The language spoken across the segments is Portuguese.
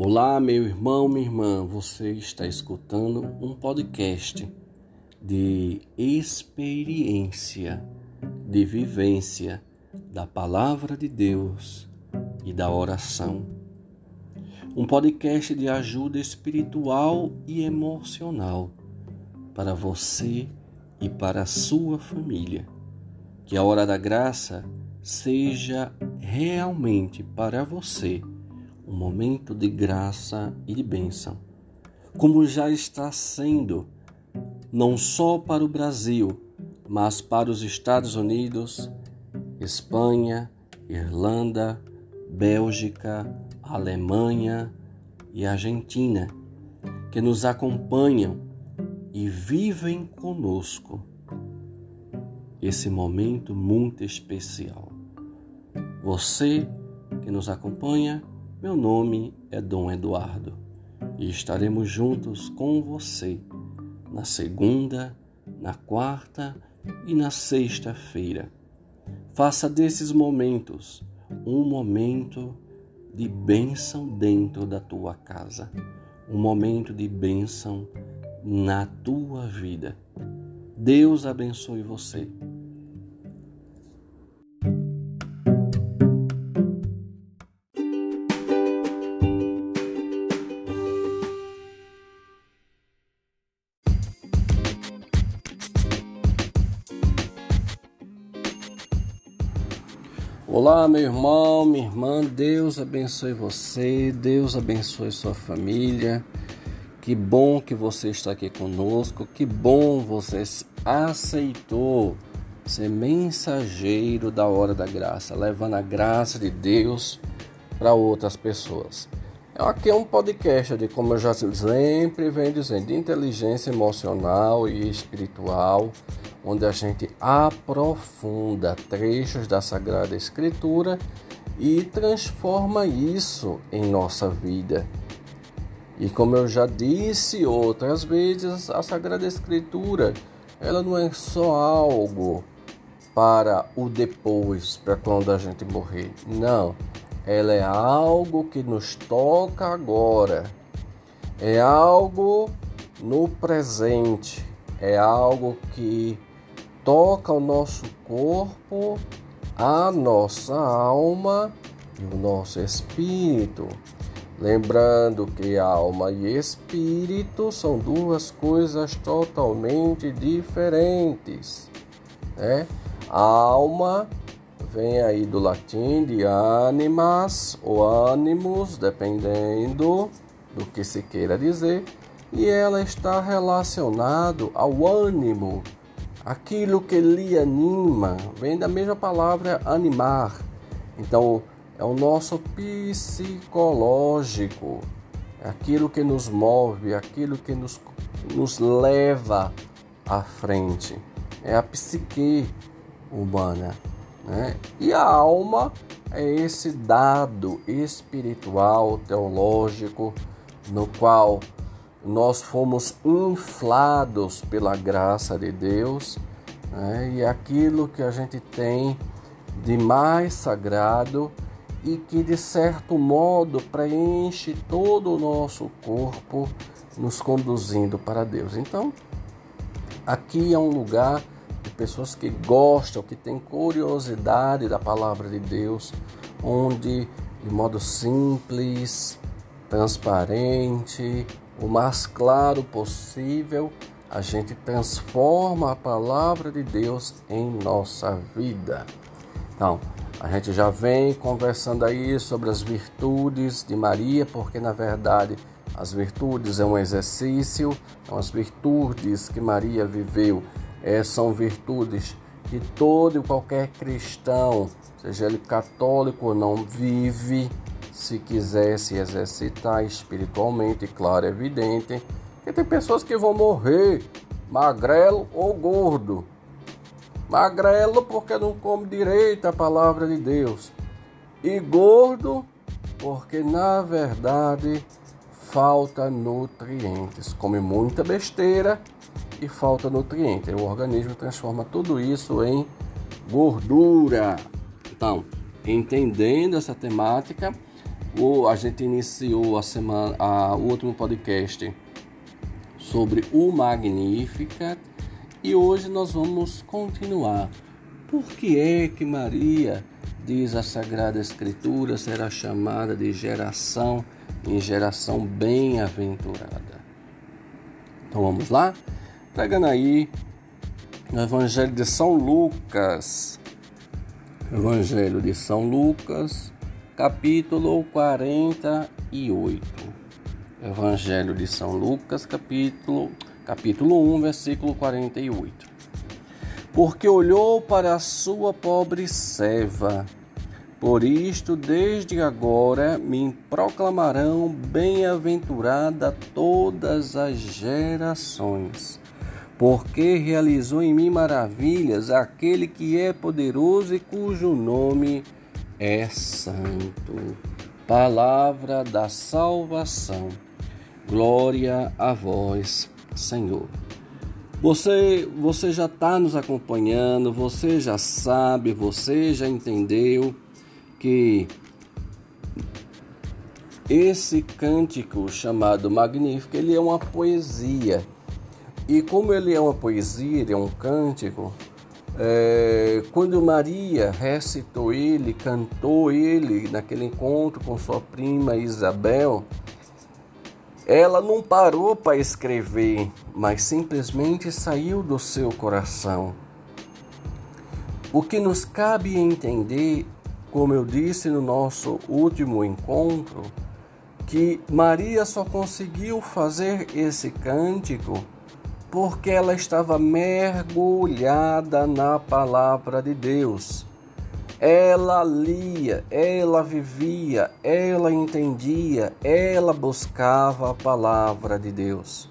Olá, meu irmão, minha irmã, você está escutando um podcast de experiência, de vivência da palavra de Deus e da oração. Um podcast de ajuda espiritual e emocional para você e para a sua família. Que a hora da graça seja realmente para você um momento de graça e de bênção, como já está sendo, não só para o Brasil, mas para os Estados Unidos, Espanha, Irlanda, Bélgica, Alemanha e Argentina, que nos acompanham e vivem conosco esse momento muito especial. Você que nos acompanha, meu nome é Dom Eduardo e estaremos juntos com você na segunda, na quarta e na sexta-feira. Faça desses momentos um momento de bênção dentro da tua casa, um momento de bênção na tua vida. Deus abençoe você. Olá, meu irmão, minha irmã, Deus abençoe você, Deus abençoe sua família. Que bom que você está aqui conosco, que bom você aceitou ser mensageiro da hora da graça, levando a graça de Deus para outras pessoas. Aqui é um podcast de, como eu já sempre venho dizendo, de inteligência emocional e espiritual, onde a gente aprofunda trechos da Sagrada Escritura e transforma isso em nossa vida. E como eu já disse outras vezes, a Sagrada Escritura, ela não é só algo para o depois, para quando a gente morrer. Não ela é algo que nos toca agora, é algo no presente, é algo que toca o nosso corpo, a nossa alma e o nosso espírito. Lembrando que alma e espírito são duas coisas totalmente diferentes. Né? A alma vem aí do latim de animas ou animus, dependendo do que se queira dizer, e ela está relacionado ao ânimo, aquilo que lhe anima, vem da mesma palavra animar. Então, é o nosso psicológico, é aquilo que nos move, aquilo que nos, nos leva à frente. É a psique humana. Né? E a alma é esse dado espiritual, teológico, no qual nós fomos inflados pela graça de Deus né? e aquilo que a gente tem de mais sagrado e que de certo modo preenche todo o nosso corpo, nos conduzindo para Deus. Então, aqui é um lugar pessoas que gostam, que têm curiosidade da palavra de Deus, onde de modo simples, transparente, o mais claro possível, a gente transforma a palavra de Deus em nossa vida. Então, a gente já vem conversando aí sobre as virtudes de Maria, porque na verdade as virtudes é um exercício, são as virtudes que Maria viveu é, são virtudes que todo e qualquer cristão, seja ele católico ou não, vive se quiser se exercitar espiritualmente, claro, é evidente, que tem pessoas que vão morrer magrelo ou gordo. Magrelo porque não come direito a palavra de Deus. E gordo porque na verdade falta nutrientes. Come muita besteira e falta nutriente. O organismo transforma tudo isso em gordura. Então, entendendo essa temática, a gente iniciou a semana, a, o último podcast sobre o Magnificat e hoje nós vamos continuar. Por que é que Maria, diz a Sagrada Escritura, será chamada de geração em geração bem-aventurada? Então vamos lá? Pegando aí no Evangelho de São Lucas. Evangelho de São Lucas, capítulo 48. Evangelho de São Lucas, capítulo, capítulo 1, versículo 48. Porque olhou para a sua pobre serva, por isto desde agora me proclamarão bem-aventurada todas as gerações porque realizou em mim maravilhas aquele que é poderoso e cujo nome é santo. Palavra da salvação. Glória a vós, Senhor. Você, você já está nos acompanhando, você já sabe, você já entendeu que esse cântico chamado Magnífico, ele é uma poesia e como ele é uma poesia, ele é um cântico, é, quando Maria recitou ele, cantou ele naquele encontro com sua prima Isabel, ela não parou para escrever, mas simplesmente saiu do seu coração. O que nos cabe entender, como eu disse no nosso último encontro, que Maria só conseguiu fazer esse cântico porque ela estava mergulhada na palavra de Deus. Ela lia, ela vivia, ela entendia, ela buscava a palavra de Deus.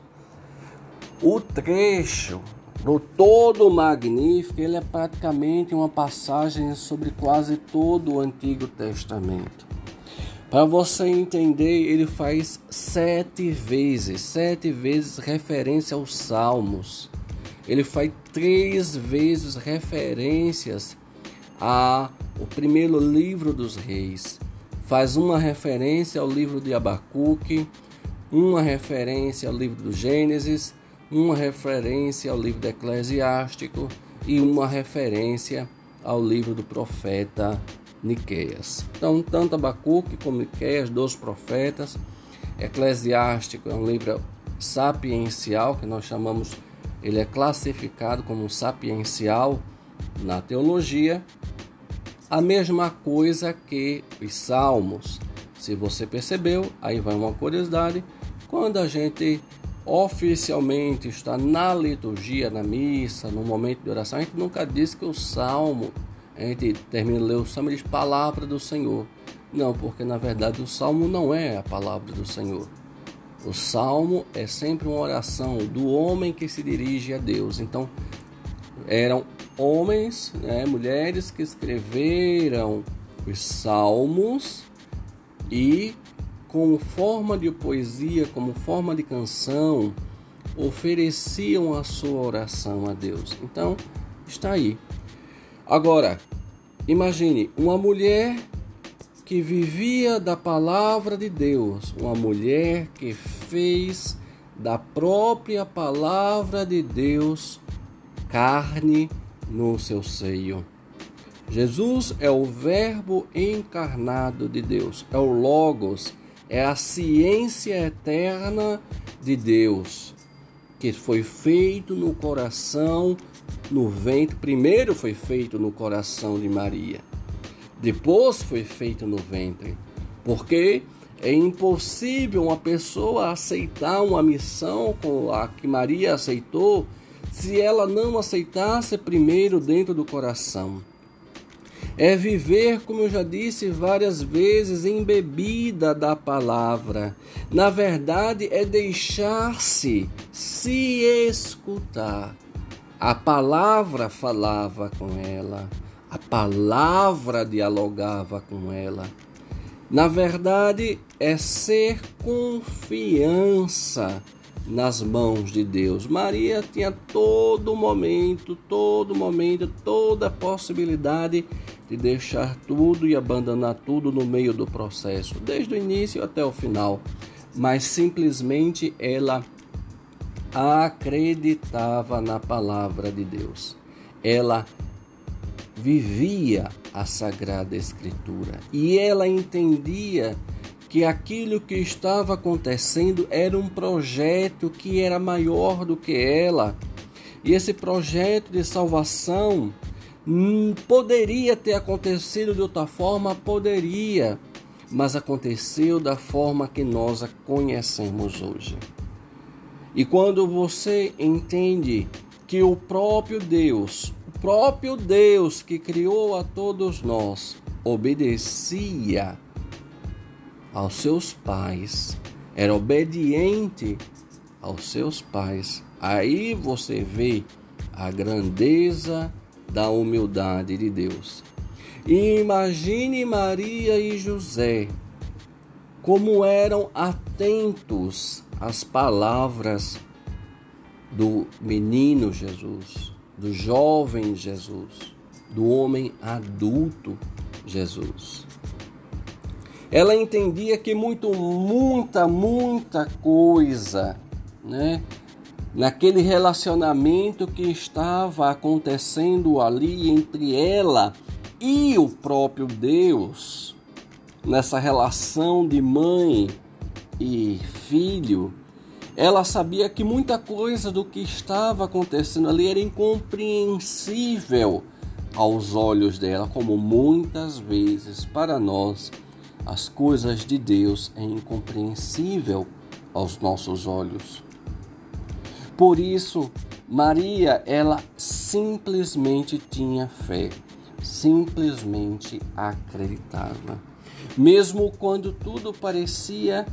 O trecho do todo magnífico, ele é praticamente uma passagem sobre quase todo o Antigo Testamento. Para você entender, ele faz sete vezes, sete vezes referência aos Salmos. Ele faz três vezes referências ao primeiro livro dos reis. Faz uma referência ao livro de Abacuque, uma referência ao livro do Gênesis, uma referência ao livro do Eclesiástico e uma referência ao livro do profeta Niqueias. Então, tanto Abacuque como Niqueias, dois profetas. Eclesiástico é um livro sapiencial, que nós chamamos, ele é classificado como sapiencial na teologia. A mesma coisa que os salmos. Se você percebeu, aí vai uma curiosidade. Quando a gente oficialmente está na liturgia, na missa, no momento de oração, a gente nunca diz que o salmo a gente termina de ler o salmo e diz palavra do Senhor. Não, porque na verdade o salmo não é a palavra do Senhor. O salmo é sempre uma oração do homem que se dirige a Deus. Então, eram homens, né, mulheres que escreveram os salmos e, como forma de poesia, como forma de canção, ofereciam a sua oração a Deus. Então, está aí. Agora, imagine uma mulher que vivia da palavra de Deus, uma mulher que fez da própria palavra de Deus carne no seu seio. Jesus é o Verbo encarnado de Deus, é o Logos, é a ciência eterna de Deus, que foi feito no coração no ventre, primeiro foi feito no coração de Maria, depois foi feito no ventre, porque é impossível uma pessoa aceitar uma missão com a que Maria aceitou se ela não aceitasse primeiro dentro do coração. É viver, como eu já disse várias vezes, embebida da palavra. Na verdade, é deixar-se se escutar. A palavra falava com ela, a palavra dialogava com ela. Na verdade, é ser confiança nas mãos de Deus. Maria tinha todo momento, todo momento, toda possibilidade de deixar tudo e abandonar tudo no meio do processo, desde o início até o final. Mas simplesmente ela acreditava na palavra de Deus. Ela vivia a Sagrada Escritura e ela entendia que aquilo que estava acontecendo era um projeto que era maior do que ela. E esse projeto de salvação hum, poderia ter acontecido de outra forma, poderia, mas aconteceu da forma que nós a conhecemos hoje. E quando você entende que o próprio Deus, o próprio Deus que criou a todos nós, obedecia aos seus pais, era obediente aos seus pais. Aí você vê a grandeza da humildade de Deus. E imagine Maria e José como eram atentos às palavras do menino Jesus, do jovem Jesus, do homem adulto Jesus. Ela entendia que muito, muita, muita coisa, né? Naquele relacionamento que estava acontecendo ali entre ela e o próprio Deus, nessa relação de mãe e filho, ela sabia que muita coisa do que estava acontecendo ali era incompreensível aos olhos dela, como muitas vezes para nós as coisas de Deus é incompreensível aos nossos olhos. Por isso, Maria, ela simplesmente tinha fé, simplesmente acreditava. Mesmo quando tudo parecia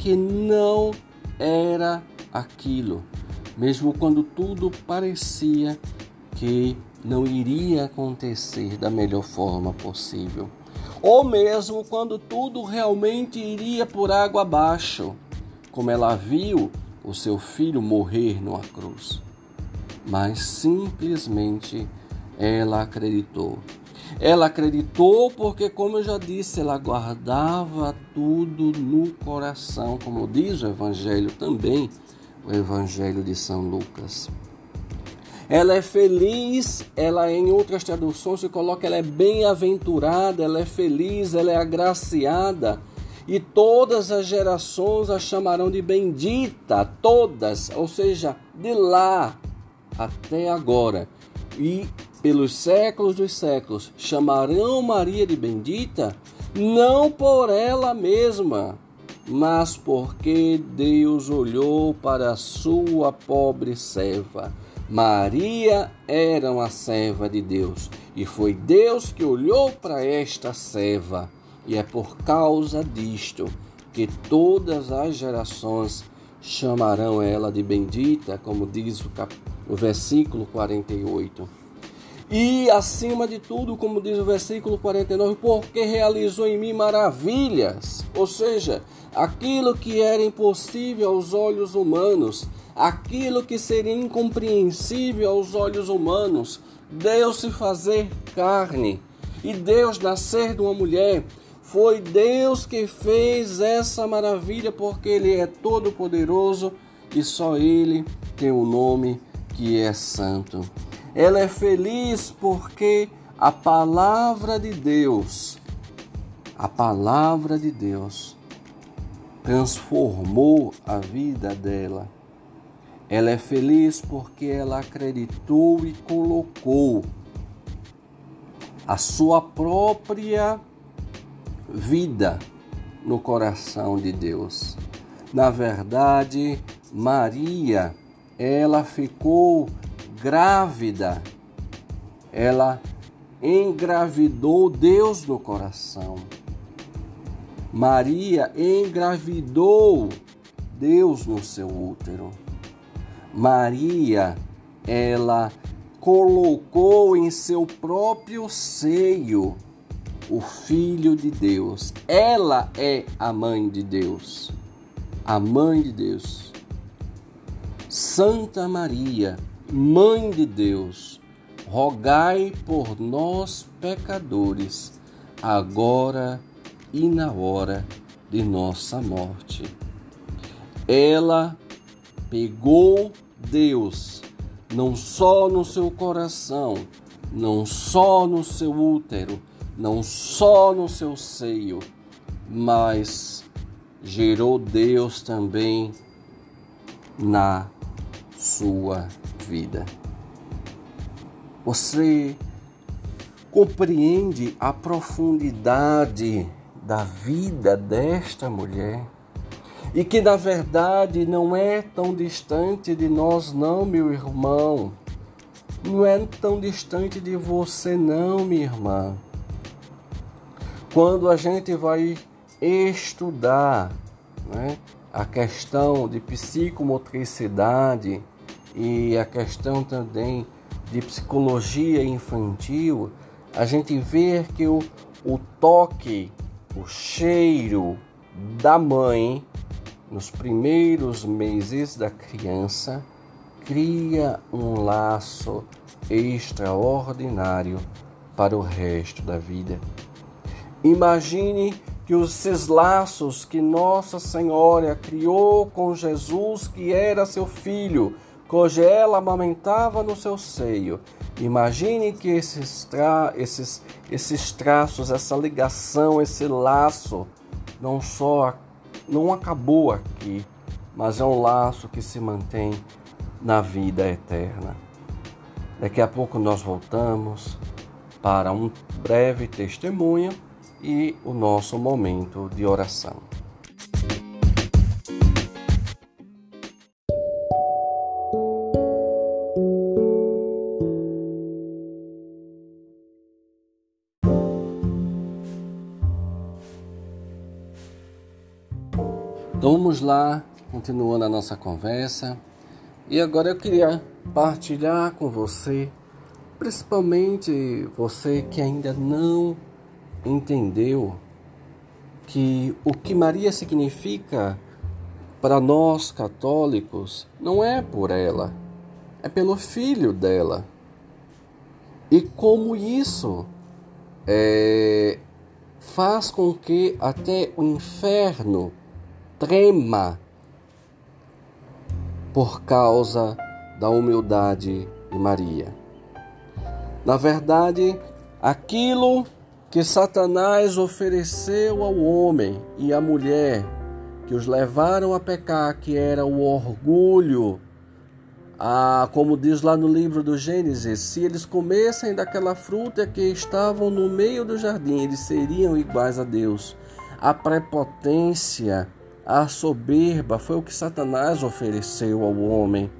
que não era aquilo, mesmo quando tudo parecia que não iria acontecer da melhor forma possível ou mesmo quando tudo realmente iria por água abaixo, como ela viu o seu filho morrer numa cruz. Mas simplesmente ela acreditou. Ela acreditou porque, como eu já disse, ela guardava tudo no coração, como diz o Evangelho também, o Evangelho de São Lucas. Ela é feliz, ela em outras traduções se coloca, ela é bem-aventurada, ela é feliz, ela é agraciada. E todas as gerações a chamarão de bendita, todas, ou seja, de lá até agora. E pelos séculos dos séculos chamarão Maria de bendita, não por ela mesma, mas porque Deus olhou para a sua pobre serva Maria era uma serva de Deus e foi Deus que olhou para esta serva, e é por causa disto que todas as gerações chamarão ela de bendita, como diz o, cap... o versículo 48. E acima de tudo, como diz o versículo 49, porque realizou em mim maravilhas, ou seja, aquilo que era impossível aos olhos humanos, aquilo que seria incompreensível aos olhos humanos, Deus se fazer carne e Deus nascer de uma mulher. Foi Deus que fez essa maravilha, porque Ele é todo-poderoso e só Ele tem o um nome que é santo. Ela é feliz porque a palavra de Deus, a palavra de Deus, transformou a vida dela ela é feliz porque ela acreditou e colocou a sua própria vida no coração de Deus. Na verdade, Maria, ela ficou grávida. Ela engravidou Deus no coração. Maria engravidou Deus no seu útero. Maria, ela colocou em seu próprio seio o Filho de Deus. Ela é a mãe de Deus. A mãe de Deus. Santa Maria, Mãe de Deus, rogai por nós, pecadores, agora e na hora de nossa morte. Ela pegou Deus não só no seu coração, não só no seu útero, não só no seu seio, mas gerou Deus também na sua vida. Você compreende a profundidade da vida desta mulher? E que na verdade não é tão distante de nós, não, meu irmão. Não é tão distante de você, não, minha irmã. Quando a gente vai estudar né, a questão de psicomotricidade e a questão também de psicologia infantil, a gente vê que o, o toque, o cheiro da mãe nos primeiros meses da criança cria um laço extraordinário para o resto da vida. Imagine que esses laços que Nossa Senhora criou com Jesus, que era seu filho, cuja ela amamentava no seu seio. Imagine que esses, tra esses, esses traços, essa ligação, esse laço, não só não acabou aqui, mas é um laço que se mantém na vida eterna. Daqui a pouco nós voltamos para um breve testemunho e o nosso momento de oração. Lá, continuando a nossa conversa. E agora eu queria partilhar com você, principalmente você que ainda não entendeu que o que Maria significa para nós católicos não é por ela, é pelo filho dela. E como isso é, faz com que até o inferno trema por causa da humildade de Maria. Na verdade, aquilo que Satanás ofereceu ao homem e à mulher, que os levaram a pecar, que era o orgulho, ah, como diz lá no livro do Gênesis, se eles comessem daquela fruta que estavam no meio do jardim, eles seriam iguais a Deus. A prepotência, a soberba foi o que Satanás ofereceu ao homem.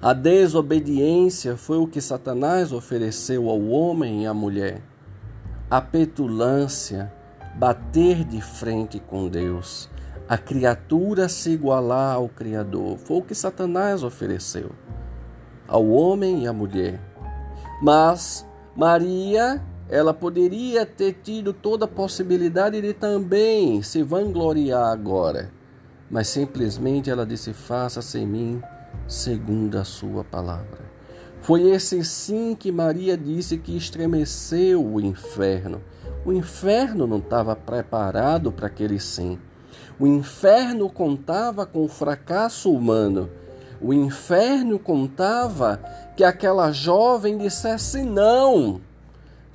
A desobediência foi o que Satanás ofereceu ao homem e à mulher a petulância, bater de frente com Deus, a criatura se igualar ao Criador. Foi o que Satanás ofereceu ao homem e à mulher. Mas Maria, ela poderia ter tido toda a possibilidade de também se vangloriar agora, mas simplesmente ela disse: Faça-se mim segundo a sua palavra. Foi esse sim que Maria disse que estremeceu o inferno. O inferno não estava preparado para aquele sim. O inferno contava com o fracasso humano. O inferno contava que aquela jovem dissesse não,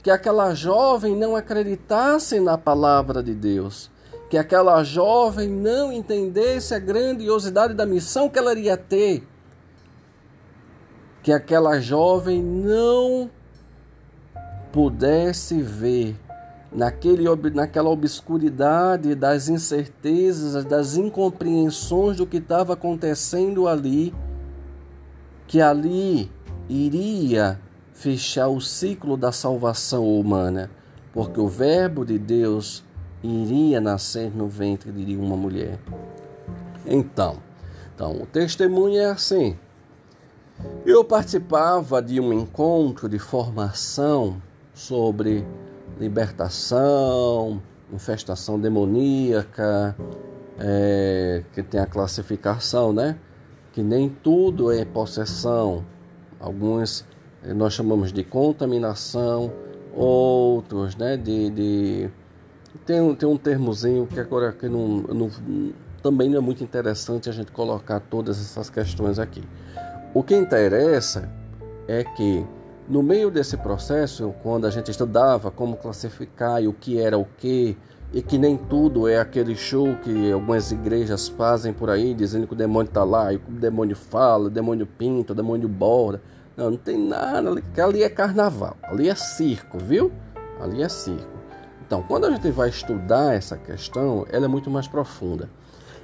que aquela jovem não acreditasse na palavra de Deus, que aquela jovem não entendesse a grandiosidade da missão que ela iria ter. Que aquela jovem não pudesse ver naquele, naquela obscuridade das incertezas, das incompreensões do que estava acontecendo ali, que ali iria fechar o ciclo da salvação humana, porque o Verbo de Deus iria nascer no ventre de uma mulher. Então, então o testemunho é assim. Eu participava de um encontro de formação sobre libertação, infestação demoníaca, é, que tem a classificação, né? que nem tudo é possessão. Alguns nós chamamos de contaminação, outros, né, de, de... Tem, tem um termozinho que agora que não, não, também não é muito interessante a gente colocar todas essas questões aqui. O que interessa é que no meio desse processo, quando a gente estudava como classificar e o que era o que, e que nem tudo é aquele show que algumas igrejas fazem por aí, dizendo que o demônio está lá, e o demônio fala, o demônio pinta, o demônio borda. Não, não tem nada, ali, que ali é carnaval, ali é circo, viu? Ali é circo. Então, quando a gente vai estudar essa questão, ela é muito mais profunda.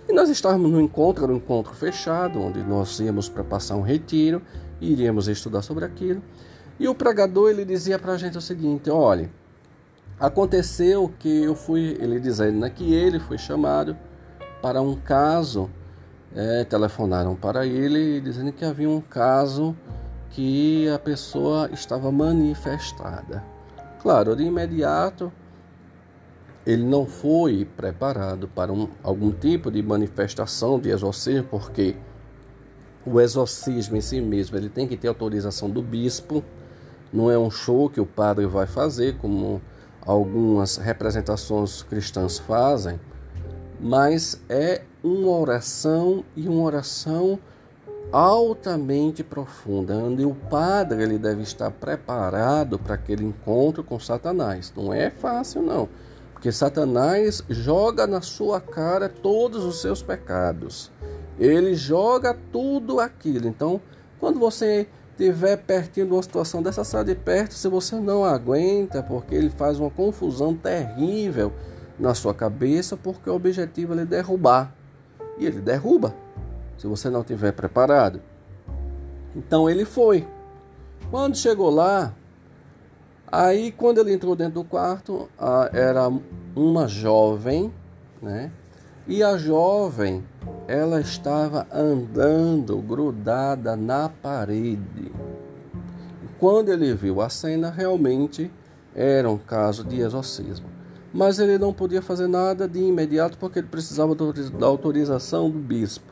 E nós estávamos no encontro, era um encontro fechado, onde nós íamos para passar um retiro e iríamos estudar sobre aquilo. E o pregador ele dizia para a gente o seguinte: olha, aconteceu que eu fui, ele dizendo né, que ele foi chamado para um caso, é, telefonaram para ele dizendo que havia um caso que a pessoa estava manifestada. Claro, de imediato ele não foi preparado para um, algum tipo de manifestação de exorcismo, porque o exorcismo em si mesmo ele tem que ter autorização do bispo não é um show que o padre vai fazer, como algumas representações cristãs fazem, mas é uma oração e uma oração altamente profunda, onde o padre ele deve estar preparado para aquele encontro com Satanás. Não é fácil não, porque Satanás joga na sua cara todos os seus pecados. Ele joga tudo aquilo. Então, quando você estiver pertinho de uma situação dessa, sai de perto se você não aguenta, porque ele faz uma confusão terrível na sua cabeça, porque o objetivo é derrubar. E ele derruba, se você não estiver preparado. Então ele foi. Quando chegou lá, aí quando ele entrou dentro do quarto, era uma jovem, né? E a jovem ela estava andando grudada na parede. Quando ele viu a cena, realmente era um caso de exorcismo. Mas ele não podia fazer nada de imediato porque ele precisava da autorização do bispo.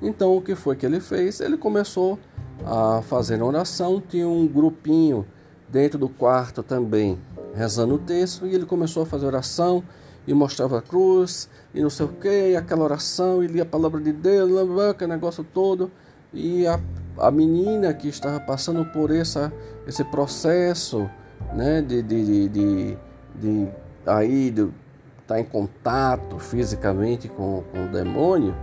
Então, o que foi que ele fez? Ele começou a fazer oração. Tinha um grupinho dentro do quarto também rezando o texto e ele começou a fazer oração e mostrava a cruz e não sei o que, aquela oração, e lia a palavra de Deus, aquele negócio todo. E a, a menina que estava passando por essa, esse processo né, de, de, de, de, aí de tá em contato fisicamente com, com o demônio,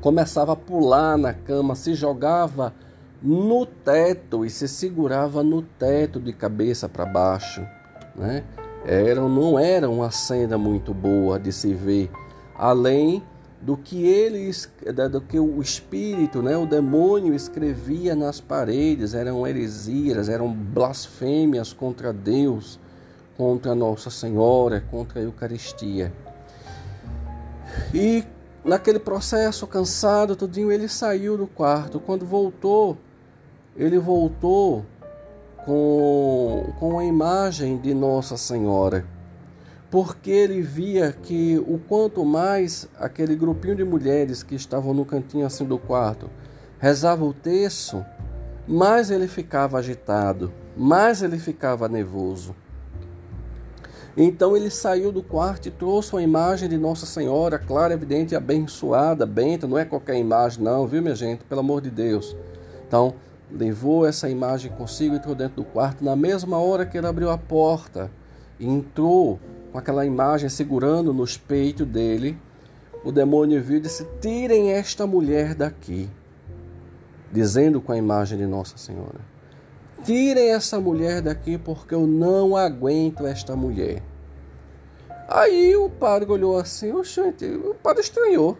começava a pular na cama, se jogava no teto e se segurava no teto de cabeça para baixo, né? era, não era uma cena muito boa de se ver, além do que eles, do que o espírito, né, o demônio escrevia nas paredes, eram heresias, eram blasfêmias contra Deus, contra Nossa Senhora, contra a Eucaristia. E naquele processo, cansado, tudinho, ele saiu do quarto. Quando voltou, ele voltou com, com a imagem de Nossa Senhora, porque ele via que o quanto mais aquele grupinho de mulheres que estavam no cantinho assim do quarto rezava o terço, mais ele ficava agitado, mais ele ficava nervoso. Então ele saiu do quarto e trouxe uma imagem de Nossa Senhora, clara, evidente, abençoada, benta, não é qualquer imagem, não, viu, minha gente? Pelo amor de Deus. Então, levou essa imagem consigo, entrou dentro do quarto. Na mesma hora que ele abriu a porta, entrou com aquela imagem segurando nos peitos dele, o demônio viu e disse: Tirem esta mulher daqui. Dizendo com a imagem de Nossa Senhora: Tirem essa mulher daqui, porque eu não aguento esta mulher. Aí o padre olhou assim, oxente, o padre estranhou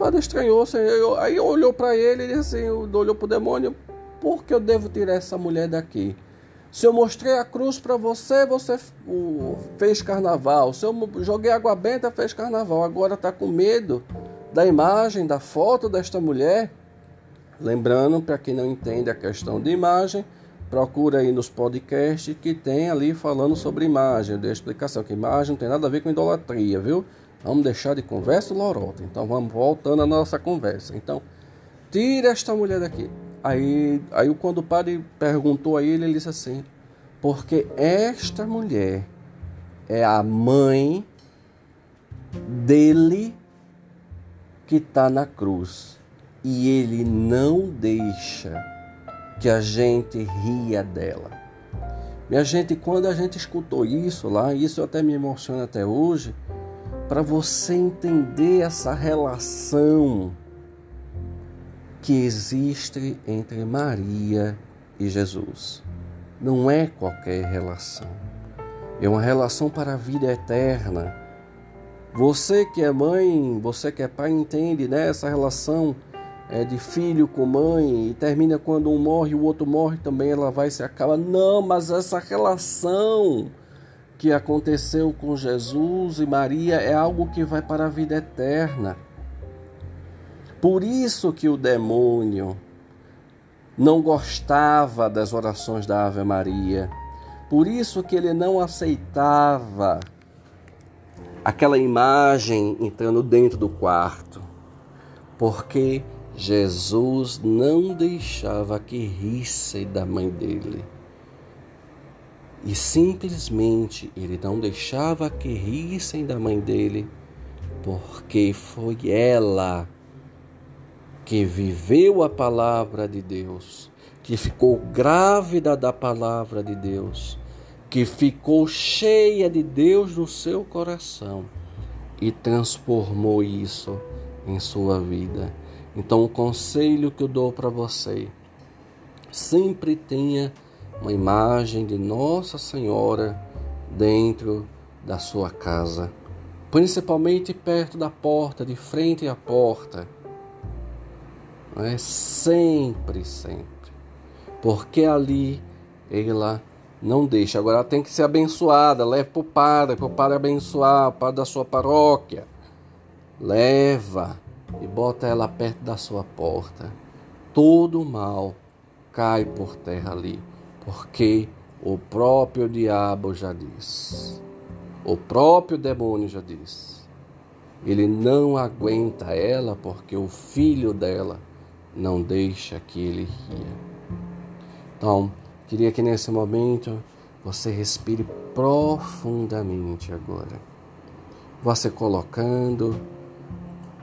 padre estranhou, assim, aí olhou para ele e assim, olhou para o demônio, por que eu devo tirar essa mulher daqui? Se eu mostrei a cruz para você, você fez carnaval. Se eu joguei água benta, fez carnaval. Agora está com medo da imagem, da foto desta mulher. Lembrando, para quem não entende a questão de imagem, procura aí nos podcasts que tem ali falando sobre imagem. Eu dei a explicação que imagem não tem nada a ver com idolatria, viu? Vamos deixar de conversa lorota. Então vamos voltando à nossa conversa. Então, tira esta mulher daqui. Aí, aí quando o padre perguntou a ele, ele disse assim: porque esta mulher é a mãe dele que está na cruz. E ele não deixa que a gente ria dela. Minha gente, quando a gente escutou isso lá, isso até me emociona até hoje, para você entender essa relação que existe entre Maria e Jesus. Não é qualquer relação. É uma relação para a vida eterna. Você que é mãe, você que é pai, entende né? essa relação é, de filho com mãe e termina quando um morre o outro morre também, ela vai se acaba. Não, mas essa relação que aconteceu com Jesus e Maria é algo que vai para a vida eterna. Por isso que o demônio não gostava das orações da Ave Maria. Por isso que ele não aceitava aquela imagem entrando dentro do quarto. Porque Jesus não deixava que rissem da mãe dele. E simplesmente ele não deixava que rissem da mãe dele, porque foi ela que viveu a palavra de Deus, que ficou grávida da palavra de Deus, que ficou cheia de Deus no seu coração e transformou isso em sua vida. Então, o conselho que eu dou para você, sempre tenha uma imagem de Nossa Senhora dentro da sua casa, principalmente perto da porta, de frente à porta. É sempre, sempre. Porque ali ela não deixa. Agora ela tem que ser abençoada. Leve para o padre, para o padre abençoar, o padre da sua paróquia. Leva e bota ela perto da sua porta. Todo mal cai por terra ali porque o próprio diabo já diz, o próprio demônio já diz, ele não aguenta ela porque o filho dela não deixa que ele ria. Então, queria que nesse momento você respire profundamente agora. Você colocando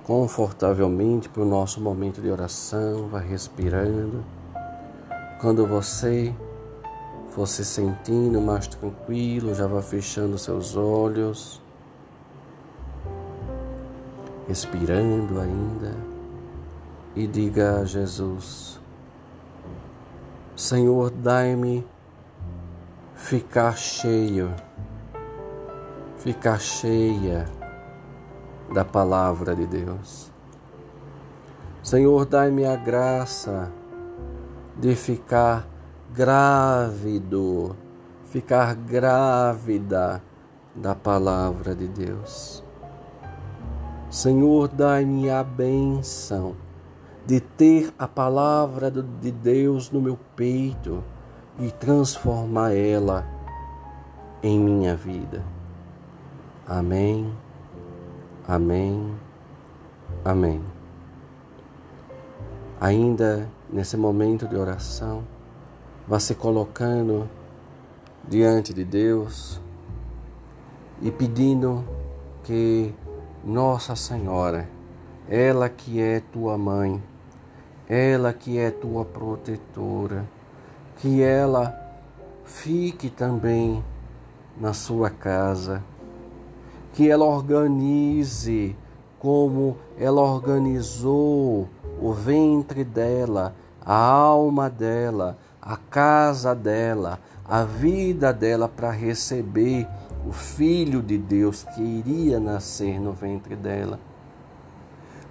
confortavelmente para o nosso momento de oração, vai respirando. Quando você for se sentindo mais tranquilo, já vá fechando seus olhos, respirando ainda e diga a Jesus: Senhor, dai-me ficar cheio, ficar cheia da palavra de Deus. Senhor, dai-me a graça de ficar grávido, ficar grávida da palavra de Deus. Senhor, dai-me a benção de ter a palavra de Deus no meu peito e transformar ela em minha vida. Amém, amém, amém. Ainda nesse momento de oração, vá se colocando diante de Deus e pedindo que Nossa Senhora, ela que é tua mãe, ela que é tua protetora, que ela fique também na sua casa, que ela organize como ela organizou o ventre dela, a alma dela, a casa dela, a vida dela para receber o Filho de Deus que iria nascer no ventre dela.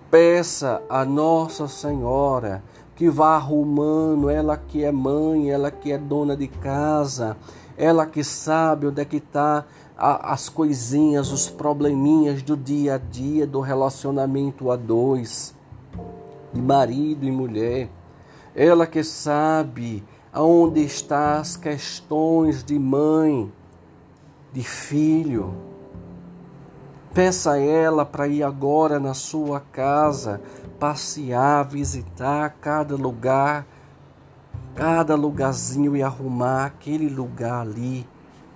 Peça a Nossa Senhora que vá arrumando, ela que é mãe, ela que é dona de casa, ela que sabe onde é que está as coisinhas, os probleminhas do dia a dia, do relacionamento a dois, de marido e mulher. Ela que sabe aonde estão as questões de mãe, de filho. Peça a ela para ir agora na sua casa, passear, visitar cada lugar, cada lugarzinho e arrumar aquele lugar ali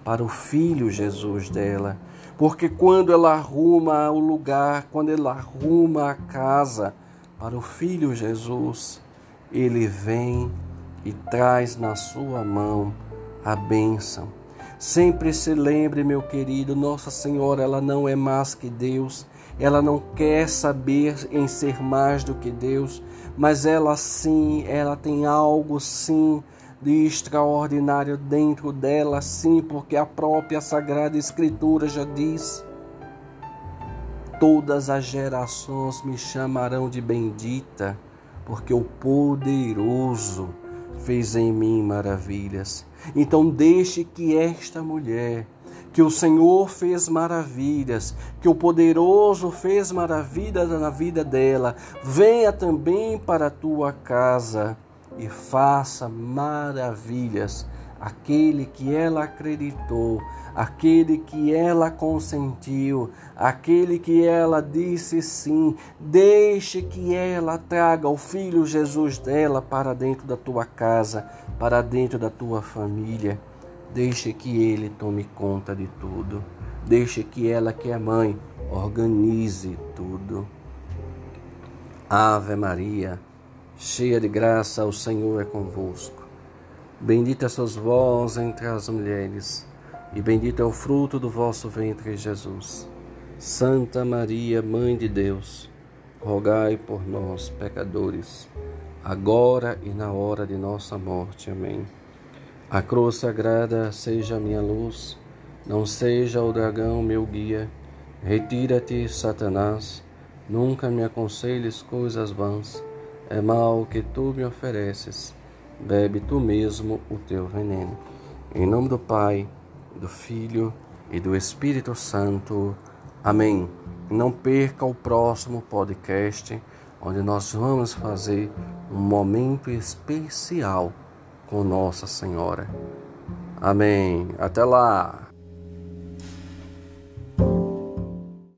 para o filho Jesus dela. Porque quando ela arruma o lugar, quando ela arruma a casa para o filho Jesus, ele vem e traz na sua mão a bênção Sempre se lembre, meu querido, Nossa Senhora, ela não é mais que Deus, ela não quer saber em ser mais do que Deus, mas ela sim, ela tem algo sim de extraordinário dentro dela, sim, porque a própria Sagrada Escritura já diz: Todas as gerações me chamarão de bendita, porque o poderoso fez em mim maravilhas. Então deixe que esta mulher, que o Senhor fez maravilhas, que o poderoso fez maravilhas na vida dela, venha também para a tua casa e faça maravilhas. Aquele que ela acreditou, aquele que ela consentiu, aquele que ela disse sim, deixe que ela traga o filho Jesus dela para dentro da tua casa, para dentro da tua família. Deixe que ele tome conta de tudo. Deixe que ela, que é mãe, organize tudo. Ave Maria, cheia de graça, o Senhor é convosco. Bendita sois vós entre as mulheres e bendito é o fruto do vosso ventre, Jesus. Santa Maria, Mãe de Deus, rogai por nós, pecadores, agora e na hora de nossa morte. Amém. A cruz sagrada seja a minha luz, não seja o dragão meu guia. Retira-te, Satanás, nunca me aconselhes coisas vãs. É mal que tu me ofereces, bebe tu mesmo o teu veneno. Em nome do Pai, do Filho e do Espírito Santo. Amém. Não perca o próximo podcast, onde nós vamos fazer um momento especial com Nossa Senhora. Amém. Até lá.